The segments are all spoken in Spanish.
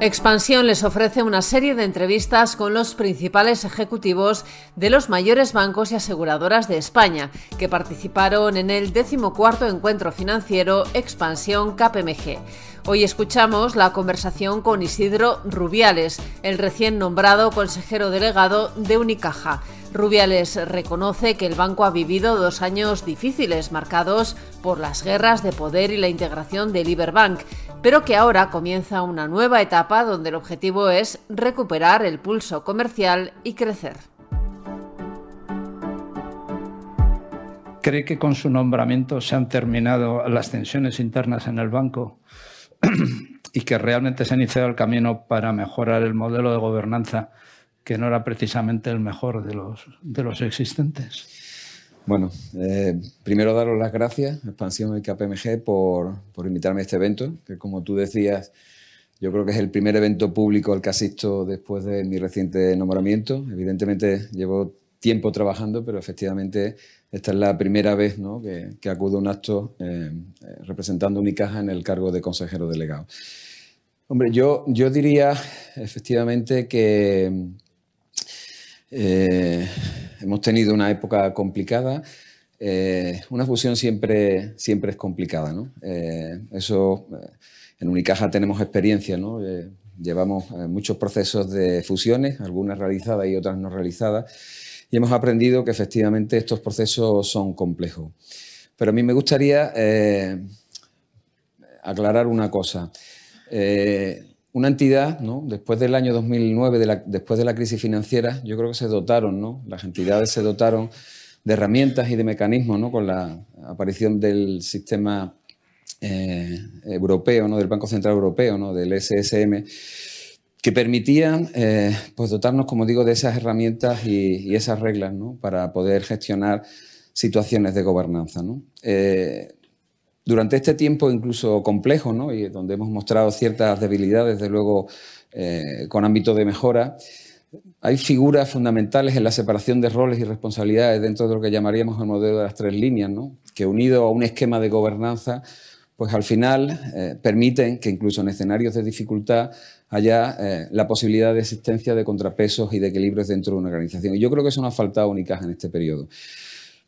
Expansión les ofrece una serie de entrevistas con los principales ejecutivos de los mayores bancos y aseguradoras de España, que participaron en el decimocuarto encuentro financiero Expansión KPMG. Hoy escuchamos la conversación con Isidro Rubiales, el recién nombrado consejero delegado de Unicaja. Rubiales reconoce que el banco ha vivido dos años difíciles marcados por las guerras de poder y la integración del Iberbank, pero que ahora comienza una nueva etapa donde el objetivo es recuperar el pulso comercial y crecer. ¿Cree que con su nombramiento se han terminado las tensiones internas en el banco y que realmente se ha iniciado el camino para mejorar el modelo de gobernanza que no era precisamente el mejor de los, de los existentes. Bueno, eh, primero daros las gracias, Expansión y KPMG, por, por, invitarme a este evento, que como tú decías, yo creo que es el primer evento público al que asisto después de mi reciente nombramiento. Evidentemente llevo tiempo trabajando, pero efectivamente esta es la primera vez ¿no? que, que, acudo a un acto eh, eh, representando Unicaja en el cargo de consejero delegado. Hombre, yo, yo diría efectivamente que eh, hemos tenido una época complicada. Eh, una fusión siempre, siempre es complicada. ¿no? Eh, eso, en Unicaja tenemos experiencia. ¿no? llevamos muchos procesos de fusiones, algunas realizadas y otras no realizadas, y hemos aprendido que efectivamente estos procesos son complejos. Pero a mí me gustaría aclarar una cosa una entidad, ¿no? después del año 2009, después de la crisis financiera, yo creo que se dotaron, ¿no? las entidades se dotaron de herramientas y de mecanismos ¿no? con la aparición del sistema eh, europeo, ¿no? del Banco Central Europeo, ¿no? del SSM, que permitían eh, pues dotarnos, como digo, de esas herramientas y, esas reglas ¿no? para poder gestionar situaciones de gobernanza. Eh, durante este tiempo incluso complejo, ¿no? y donde hemos mostrado ciertas debilidades, desde luego, eh, con ámbito de mejora, hay figuras fundamentales en la separación de roles y responsabilidades dentro de lo que llamaríamos el modelo de las tres líneas, ¿no? que unido a un esquema de gobernanza, pues al final eh, permiten que incluso en escenarios de dificultad haya eh, la posibilidad de existencia de contrapesos y de equilibrios dentro de una organización. Y yo creo que eso nos ha faltado únicas en este periodo.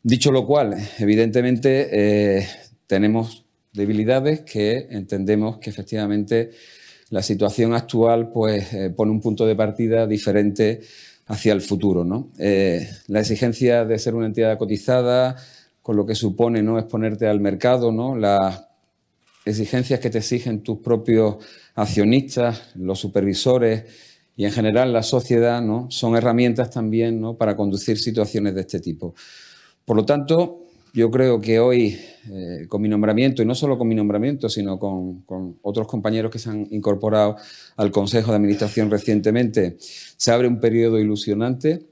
Dicho lo cual, evidentemente tenemos debilidades que entendemos que efectivamente la situación actual pues, eh, pone un punto de partida diferente hacia el futuro. ¿no? Eh, la exigencia de ser una entidad cotizada, con lo que supone no exponerte al mercado, ¿no? las exigencias que te exigen tus propios accionistas, los supervisores y en general la sociedad, ¿no? son herramientas también ¿no? para conducir situaciones de este tipo. Por lo tanto, yo creo que hoy, eh, con mi nombramiento, y no solo con mi nombramiento, sino con, otros compañeros que se han incorporado al Consejo de Administración recientemente, se abre un periodo ilusionante.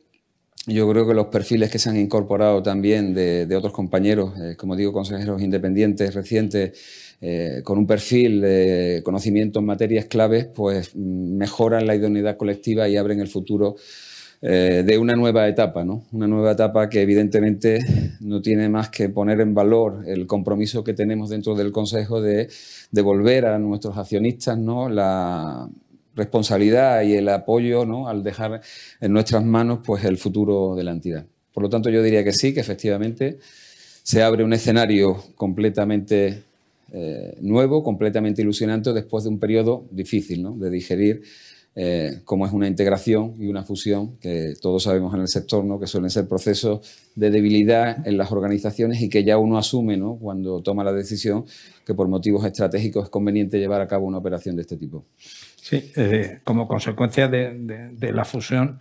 Yo creo que los perfiles que se han incorporado también de, otros compañeros, eh, como digo, consejeros independientes recientes, eh, con un perfil de conocimiento en materias claves, pues mm, mejoran la idoneidad colectiva y abren el futuro eh, de una nueva etapa, ¿no? Una nueva etapa que evidentemente no tiene más que poner en valor el compromiso que tenemos dentro del Consejo de devolver a nuestros accionistas. La responsabilidad y el apoyo. Al dejar en nuestras manos, pues, el futuro de la entidad. Por lo tanto, yo diría que sí, que efectivamente se abre un escenario completamente eh, nuevo, completamente ilusionante después de un periodo difícil de digerir eh, como es una integración y una fusión, que todos sabemos en el sector ¿no? que suelen ser procesos de debilidad en las organizaciones y que ya uno asume ¿no? cuando toma la decisión que por motivos estratégicos es conveniente llevar a cabo una operación de este tipo. Sí, eh, como consecuencia de, la fusión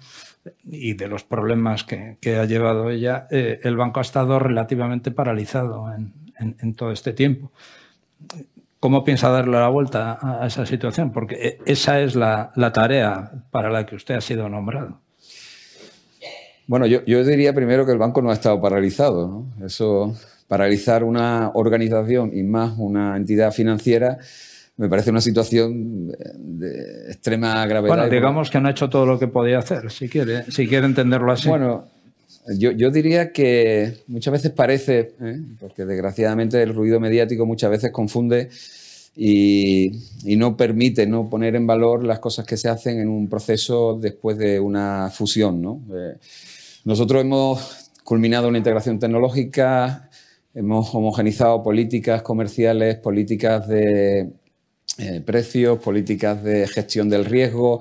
y de los problemas que, ha llevado ella, eh, el banco ha estado relativamente paralizado en todo este tiempo. ¿Cómo piensa darle la vuelta a esa situación? Porque e, esa es la, tarea para la que usted ha sido nombrado. Bueno, yo, diría primero que el banco no ha estado paralizado. Eso, paralizar una organización y más una entidad financiera, me parece una situación de extrema gravedad. Bueno, digamos que no ha hecho todo lo que podía hacer, si quiere, si quiere entenderlo así. Bueno, yo, diría que muchas veces parece, ¿eh? porque desgraciadamente el ruido mediático muchas veces confunde y, no permite ¿no? poner en valor las cosas que se hacen en un proceso después de una fusión. ¿no? Eh, nosotros hemos culminado una integración tecnológica, hemos homogenizado políticas comerciales, políticas de eh, precios, políticas de gestión del riesgo.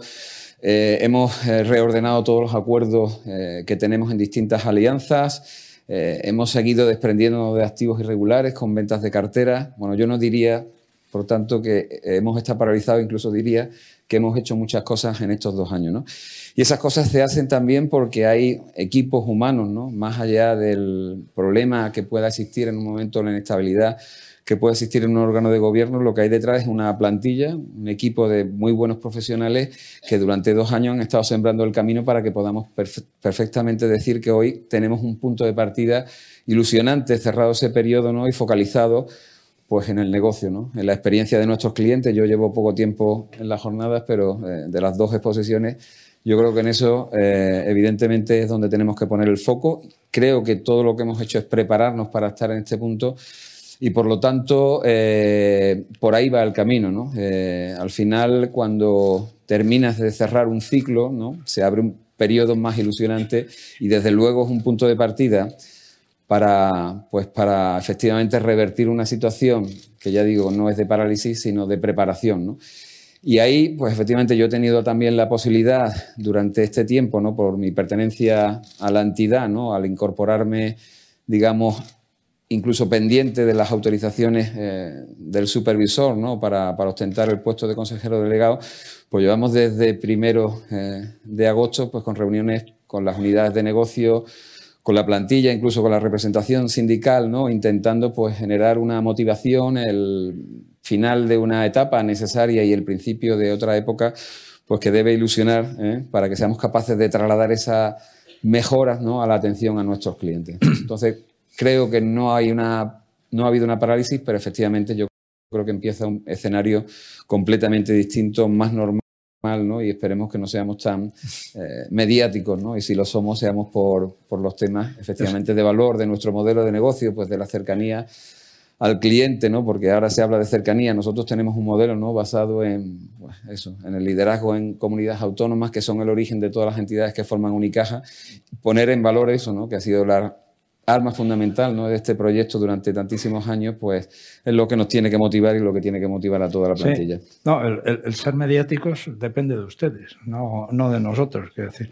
Eh, hemos reordenado todos los acuerdos que tenemos en distintas alianzas. hemos seguido desprendiendo de activos irregulares con ventas de cartera. Bueno, yo no diría por tanto, que hemos estado paralizados, incluso diría que hemos hecho muchas cosas en estos dos años. ¿no? Y esas cosas se hacen también porque hay equipos humanos, ¿no? más allá del problema que pueda existir en un momento de la inestabilidad que puede existir en un órgano de gobierno, lo que hay detrás es una plantilla, un equipo de muy buenos profesionales que durante dos años han estado sembrando el camino para que podamos perfectamente decir que hoy tenemos un punto de partida ilusionante, cerrado ese periodo ¿no? y focalizado pues en el negocio, ¿no? en la experiencia de nuestros clientes. Yo llevo poco tiempo en las jornadas, pero eh, de las dos exposiciones, yo creo que en eso eh, evidentemente es donde tenemos que poner el foco. Creo que todo lo que hemos hecho es prepararnos para estar en este punto y por lo tanto eh, por ahí va el camino. ¿no? al final, cuando terminas de cerrar un ciclo, ¿no? se abre un periodo más ilusionante y desde luego es un punto de partida para, pues para efectivamente revertir una situación que ya digo no es de parálisis, sino de preparación. Y ahí, pues efectivamente yo he tenido también la posibilidad durante este tiempo, ¿no? por mi pertenencia a la entidad, ¿no? al incorporarme, digamos, incluso pendiente de las autorizaciones eh, del supervisor ¿no? para, ostentar el puesto de consejero delegado, pues llevamos desde primero eh, de agosto pues, con reuniones con las unidades de negocio, con la plantilla, incluso con la representación sindical, ¿no? intentando pues, generar una motivación, el final de una etapa necesaria y el principio de otra época, pues que debe ilusionar ¿eh? para que seamos capaces de trasladar esas mejoras ¿no? a la atención a nuestros clientes. Entonces, creo que no, hay una, no ha habido una parálisis, pero efectivamente yo creo que empieza un escenario completamente distinto, más normal y esperemos que no seamos tan eh, mediáticos, ¿no? y si lo somos, seamos por, por, los temas efectivamente de valor de nuestro modelo de negocio, pues de la cercanía al cliente, ¿no? porque ahora se habla de cercanía, nosotros tenemos un modelo ¿no? basado en, pues, eso, en el liderazgo en comunidades autónomas, que son el origen de todas las entidades que forman Unicaja, poner en valor eso, ¿no? que ha sido la arma fundamental ¿no? de este proyecto durante tantísimos años, pues es lo que nos tiene que motivar y lo que tiene que motivar a toda la plantilla. No, el, ser mediáticos depende de ustedes, no, no de nosotros, quiero decir.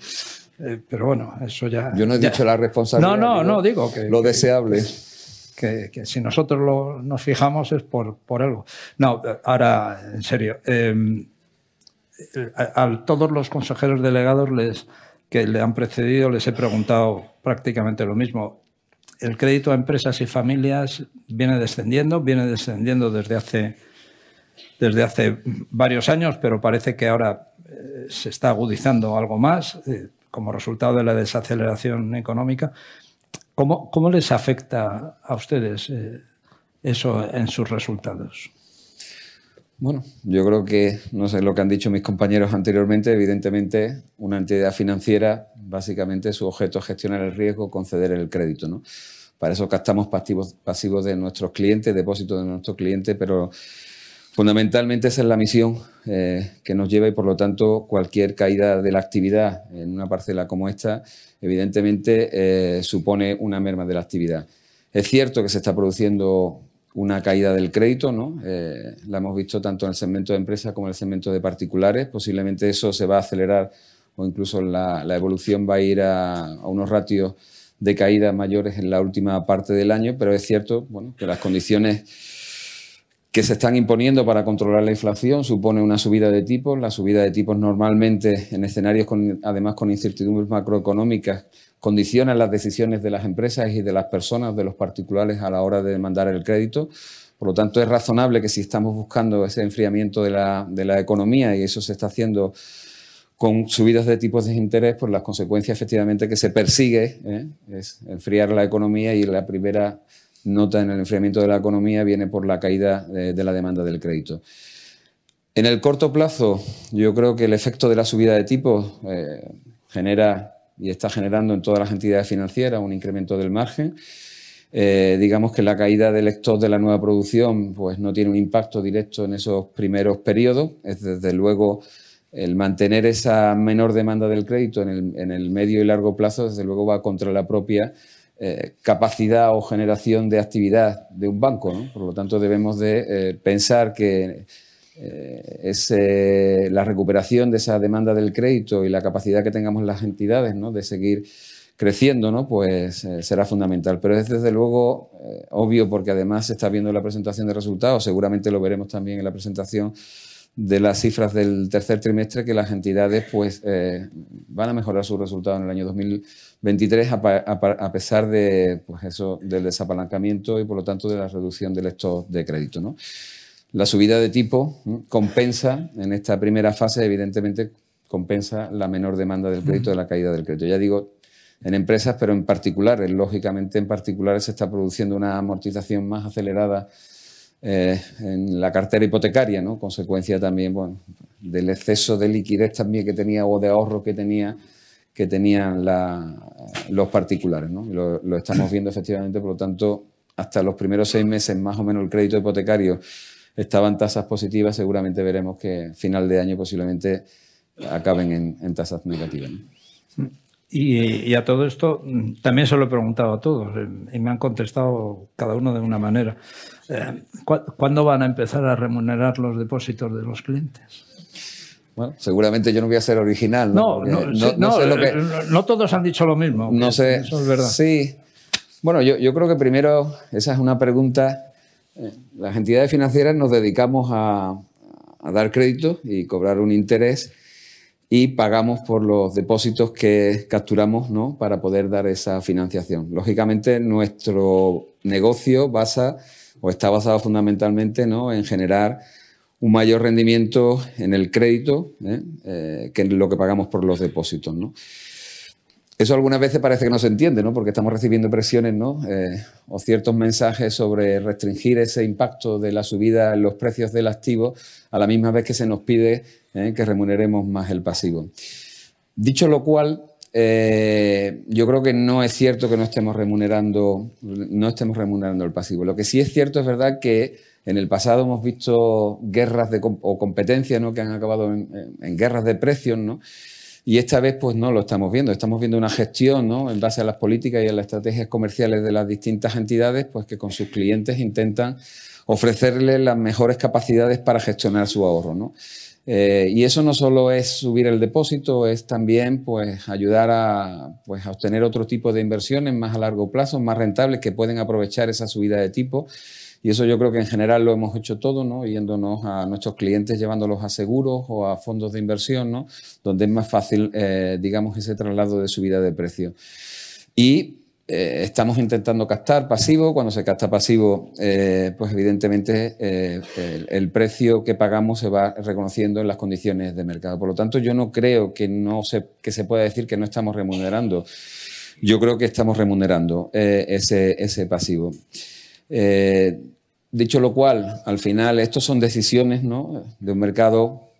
Eh, pero bueno, eso ya. Yo no he dicho la responsabilidad. No, no, no, digo que. Lo deseable. Que, que, si nosotros lo, nos fijamos es por, por algo. No, ahora, en serio. Em, a, todos los consejeros delegados les, que le han precedido les he preguntado prácticamente lo mismo el crédito a empresas y familias viene descendiendo, viene descendiendo desde hace, desde hace varios años, pero parece que ahora eh, se está agudizando algo más eh, como resultado de la desaceleración económica. ¿Cómo, cómo les afecta a ustedes eh, eso en sus resultados? Bueno, yo creo que, no sé lo que han dicho mis compañeros anteriormente, evidentemente una entidad financiera, básicamente su objeto es gestionar el riesgo, conceder el crédito. ¿no? Para eso captamos pasivos, pasivos de nuestros clientes, depósitos de nuestros clientes, pero fundamentalmente esa es la misión eh, que nos lleva y por lo tanto cualquier caída de la actividad en una parcela como esta, evidentemente eh, supone una merma de la actividad. Es cierto que se está produciendo una caída del crédito, ¿no? Eh, la hemos visto tanto en el segmento de empresas como en el segmento de particulares. Posiblemente eso se va a acelerar o incluso la, evolución va a ir a, unos ratios de caída mayores en la última parte del año, pero es cierto bueno, que las condiciones que se están imponiendo para controlar la inflación supone una subida de tipos. La subida de tipos normalmente en escenarios con, además con incertidumbres macroeconómicas condicionan las decisiones de las empresas y de las personas, de los particulares a la hora de demandar el crédito. Por lo tanto, es razonable que si estamos buscando ese enfriamiento de la, de la economía y eso se está haciendo con subidas de tipos de interés, pues las consecuencias efectivamente que se persigue ¿eh? es enfriar la economía y la primera nota en el enfriamiento de la economía viene por la caída de, la demanda del crédito. En el corto plazo, yo creo que el efecto de la subida de tipos eh, genera y está generando en todas las entidades financieras un incremento del margen. Eh, digamos que la caída del stock de la nueva producción pues, no tiene un impacto directo en esos primeros periodos. Es desde luego el mantener esa menor demanda del crédito en el, medio y largo plazo, desde luego va contra la propia eh, capacidad o generación de actividad de un banco. Por lo tanto, debemos de eh, pensar que es la recuperación de esa demanda del crédito y la capacidad que tengamos las entidades ¿no? de seguir creciendo, ¿no? pues eh, será fundamental. Pero es desde luego eh, obvio porque además se está viendo la presentación de resultados, seguramente lo veremos también en la presentación de las cifras del tercer trimestre, que las entidades pues, eh, van a mejorar sus resultados en el año 2023 a, pesar de, pues eso, del desapalancamiento y por lo tanto de la reducción del stock de crédito. ¿no? La subida de tipo compensa en esta primera fase, evidentemente, compensa la menor demanda del crédito de la caída del crédito. Ya digo, en empresas, pero en particulares. Lógicamente, en particulares se está produciendo una amortización más acelerada eh, en la cartera hipotecaria, ¿no? consecuencia también del exceso de liquidez también que tenía o de ahorro que tenía que tenían los particulares. ¿no? Lo, estamos viendo efectivamente, por lo tanto, hasta los primeros seis meses más o menos el crédito hipotecario estaba en tasas positivas, seguramente veremos que final de año posiblemente acaben en, en tasas negativas. ¿no? Y, a todo esto también se lo he preguntado a todos eh, y me han contestado cada uno de una manera. Eh, ¿Cuándo van a empezar a remunerar los depósitos de los clientes? Bueno, seguramente yo no voy a ser original. No, no, no, todos han dicho lo mismo. No sé. Eso es verdad. Sí. Bueno, yo, yo creo que primero esa es una pregunta. Eh, las entidades financieras nos dedicamos a, dar crédito y cobrar un interés y pagamos por los depósitos que capturamos ¿no? para poder dar esa financiación. Lógicamente, nuestro negocio basa o está basado fundamentalmente ¿no? en generar un mayor rendimiento en el crédito ¿eh? Eh, que en lo que pagamos por los depósitos. ¿no? Eso algunas veces parece que no se entiende, ¿no? porque estamos recibiendo presiones ¿no? Eh, o ciertos mensajes sobre restringir ese impacto de la subida en los precios del activo a la misma vez que se nos pide ¿eh? que remuneremos más el pasivo. Dicho lo cual, eh, yo creo que no es cierto que no estemos remunerando, no estemos remunerando el pasivo. Lo que sí es cierto es verdad que en el pasado hemos visto guerras de, o competencias ¿no? que han acabado en, en guerras de precios, ¿no? Y esta vez pues no lo estamos viendo, estamos viendo una gestión ¿no? en base a las políticas y a las estrategias comerciales de las distintas entidades pues que con sus clientes intentan ofrecerles las mejores capacidades para gestionar su ahorro. ¿no? Eh, y eso no solo es subir el depósito, es también pues, ayudar a, pues, a obtener otro tipo de inversiones más a largo plazo, más rentables, que pueden aprovechar esa subida de tipo y eso yo creo que en general lo hemos hecho todo, ¿no? Yéndonos a nuestros clientes, llevándolos a seguros o a fondos de inversión, ¿no? Donde es más fácil, eh, digamos, ese traslado de subida de precio. Y eh, estamos intentando captar pasivo. Cuando se capta pasivo, eh, pues evidentemente el, precio que pagamos se va reconociendo en las condiciones de mercado. Por lo tanto, yo no creo que, no se, que se pueda decir que no estamos remunerando. Yo creo que estamos remunerando ese, ese pasivo. Eh, dicho lo cual, al final, estos son decisiones de un mercado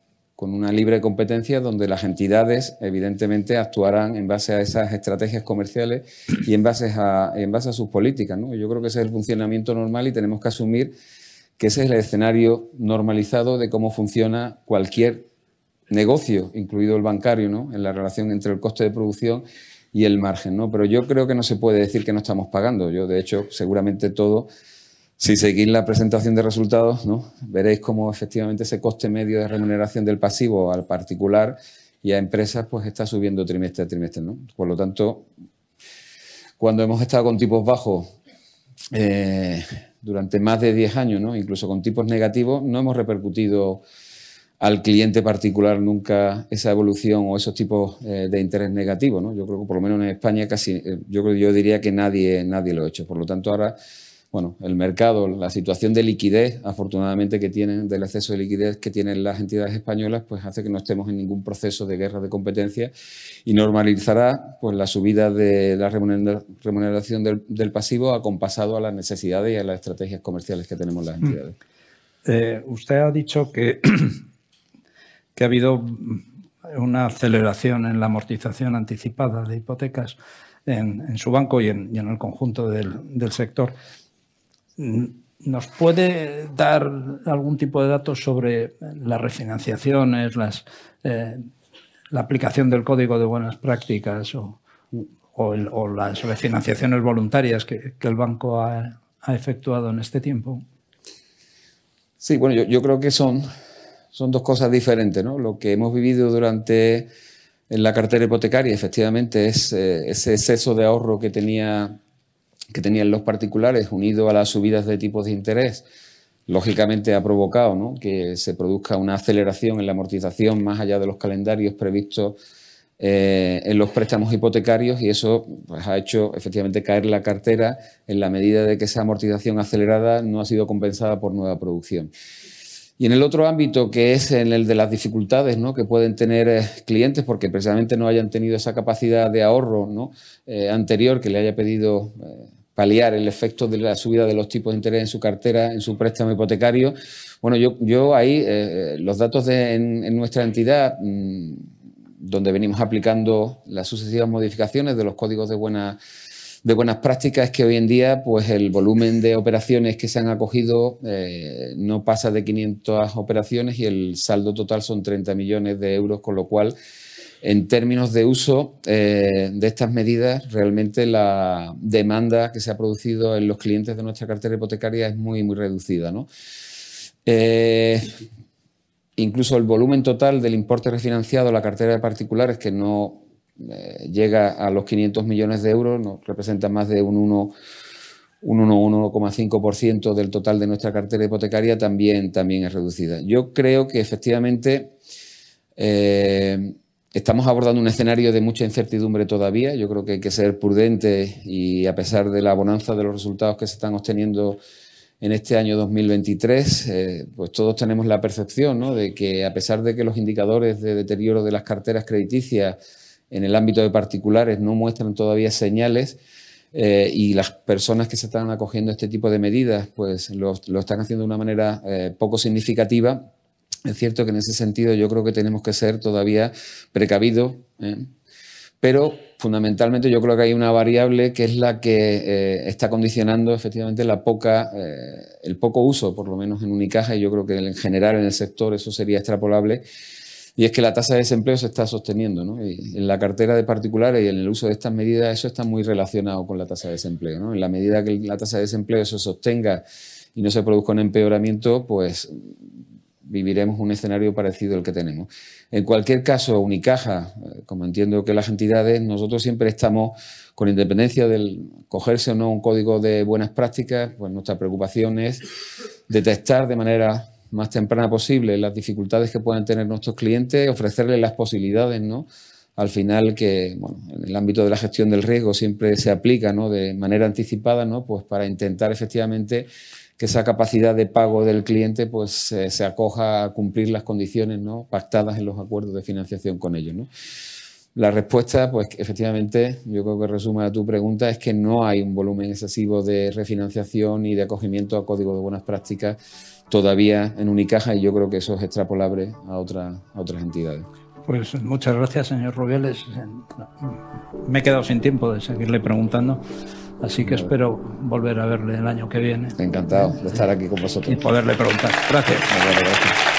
con una libre competencia donde las entidades evidentemente actuarán en base a esas estrategias comerciales y en base a, en base a sus políticas. Yo creo que ese es el funcionamiento normal y tenemos que asumir que ese es el escenario normalizado de cómo funciona cualquier negocio, incluido el bancario, en la relación entre el coste de producción y el margen, ¿no? Pero yo creo que no se puede decir que no estamos pagando. Yo, de hecho, seguramente todo, si seguís la presentación de resultados, ¿no? Veréis cómo efectivamente ese coste medio de remuneración del pasivo al particular y a empresas, pues está subiendo trimestre a trimestre. Por lo tanto, cuando hemos estado con tipos bajos eh, durante más de 10 años, ¿no? Incluso con tipos negativos, no hemos repercutido al cliente particular nunca esa evolución o esos tipos eh, de interés negativo. ¿no? Yo creo que por lo menos en España casi, eh, yo, yo diría que nadie, nadie lo ha hecho. Por lo tanto, ahora, bueno, el mercado, la situación de liquidez, afortunadamente que tienen, del exceso de liquidez que tienen las entidades españolas, pues hace que no estemos en ningún proceso de guerra de competencia y normalizará pues, la subida de la remuneración del, pasivo acompasado a las necesidades y a las estrategias comerciales que tenemos las entidades. Eh, usted ha dicho que que ha habido una aceleración en la amortización anticipada de hipotecas. en, su banco y en, el conjunto del, sector. ¿Nos puede dar algún tipo de datos sobre las refinanciaciones, eh, la aplicación del código de buenas prácticas o, las refinanciaciones voluntarias que, el banco ha, efectuado en este tiempo? Sí, bueno, yo, yo creo que son, son dos cosas diferentes. ¿no? Lo que hemos vivido durante en la cartera hipotecaria, efectivamente, es eh, ese exceso de ahorro que, tenía, que tenían los particulares unido a las subidas de tipos de interés, lógicamente ha provocado que se produzca una aceleración en la amortización más allá de los calendarios previstos eh, en los préstamos hipotecarios y eso pues, ha hecho efectivamente caer la cartera en la medida de que esa amortización acelerada no ha sido compensada por nueva producción. Y en el otro ámbito, que es en el de las dificultades que pueden tener eh, clientes porque precisamente no hayan tenido esa capacidad de ahorro eh, anterior que le haya pedido paliar el efecto de la subida de los tipos de interés en su cartera, en su préstamo hipotecario. Bueno, yo, ahí los datos en, nuestra entidad, mm, donde venimos aplicando las sucesivas modificaciones de los códigos de buena de buenas prácticas es que hoy en día pues el volumen de operaciones que se han acogido eh, no pasa de 500 operaciones y el saldo total son 30 millones de euros, con lo cual en términos de uso eh, de estas medidas, realmente la demanda que se ha producido en los clientes de nuestra cartera hipotecaria es muy, muy reducida. Eh, incluso el volumen total del importe refinanciado a la cartera de particulares, que no eh, llega a los 500 millones de euros, nos representa más de un 1, 1,5% del total de nuestra cartera hipotecaria, también, también es reducida. Yo creo que efectivamente estamos abordando un escenario de mucha incertidumbre todavía. Yo creo que hay que ser prudente y a pesar de la bonanza de los resultados que se están obteniendo en este año 2023, eh, pues todos tenemos la percepción de que a pesar de que los indicadores de deterioro de las carteras crediticias en el ámbito de particulares no muestran todavía señales eh, y las personas que se están acogiendo a este tipo de medidas pues lo, están haciendo de una manera eh, poco significativa. Es cierto que en ese sentido yo creo que tenemos que ser todavía precavidos, ¿eh? pero fundamentalmente yo creo que hay una variable que es la que está condicionando efectivamente la poca, el poco uso, por lo menos en Unicaja, y yo creo que en general en el sector eso sería extrapolable, y es que la tasa de desempleo se está sosteniendo. ¿no? En la cartera de particulares y en el uso de estas medidas, eso está muy relacionado con la tasa de desempleo. ¿no? En la medida que la tasa de desempleo se sostenga y no se produzca un empeoramiento, pues viviremos un escenario parecido al que tenemos. En cualquier caso, Unicaja, eh, como entiendo que las entidades, nosotros siempre estamos, con independencia del cogerse o no un código de buenas prácticas, pues nuestra preocupación es detectar de manera más temprana posible las dificultades que puedan tener nuestros clientes, ofrecerles las posibilidades, ¿no? Al final que, bueno, en el ámbito de la gestión del riesgo siempre se aplica, ¿no? De manera anticipada, ¿no? Pues para intentar efectivamente que esa capacidad de pago del cliente pues se acoja a cumplir las condiciones ¿no? pactadas en los acuerdos de financiación con ellos. ¿no? La respuesta, pues efectivamente, yo creo que resume a tu pregunta, es que no hay un volumen excesivo de refinanciación y de acogimiento a código de buenas prácticas todavía en Unicaja y yo creo que eso es extrapolable a, otra, a otras entidades. Pues muchas gracias, señor Rubiales. Me he quedado sin tiempo de seguirle preguntando, así que espero volver a verle el año que viene. Encantado de estar aquí con vosotros. Y poderle preguntar. Gracias. gracias.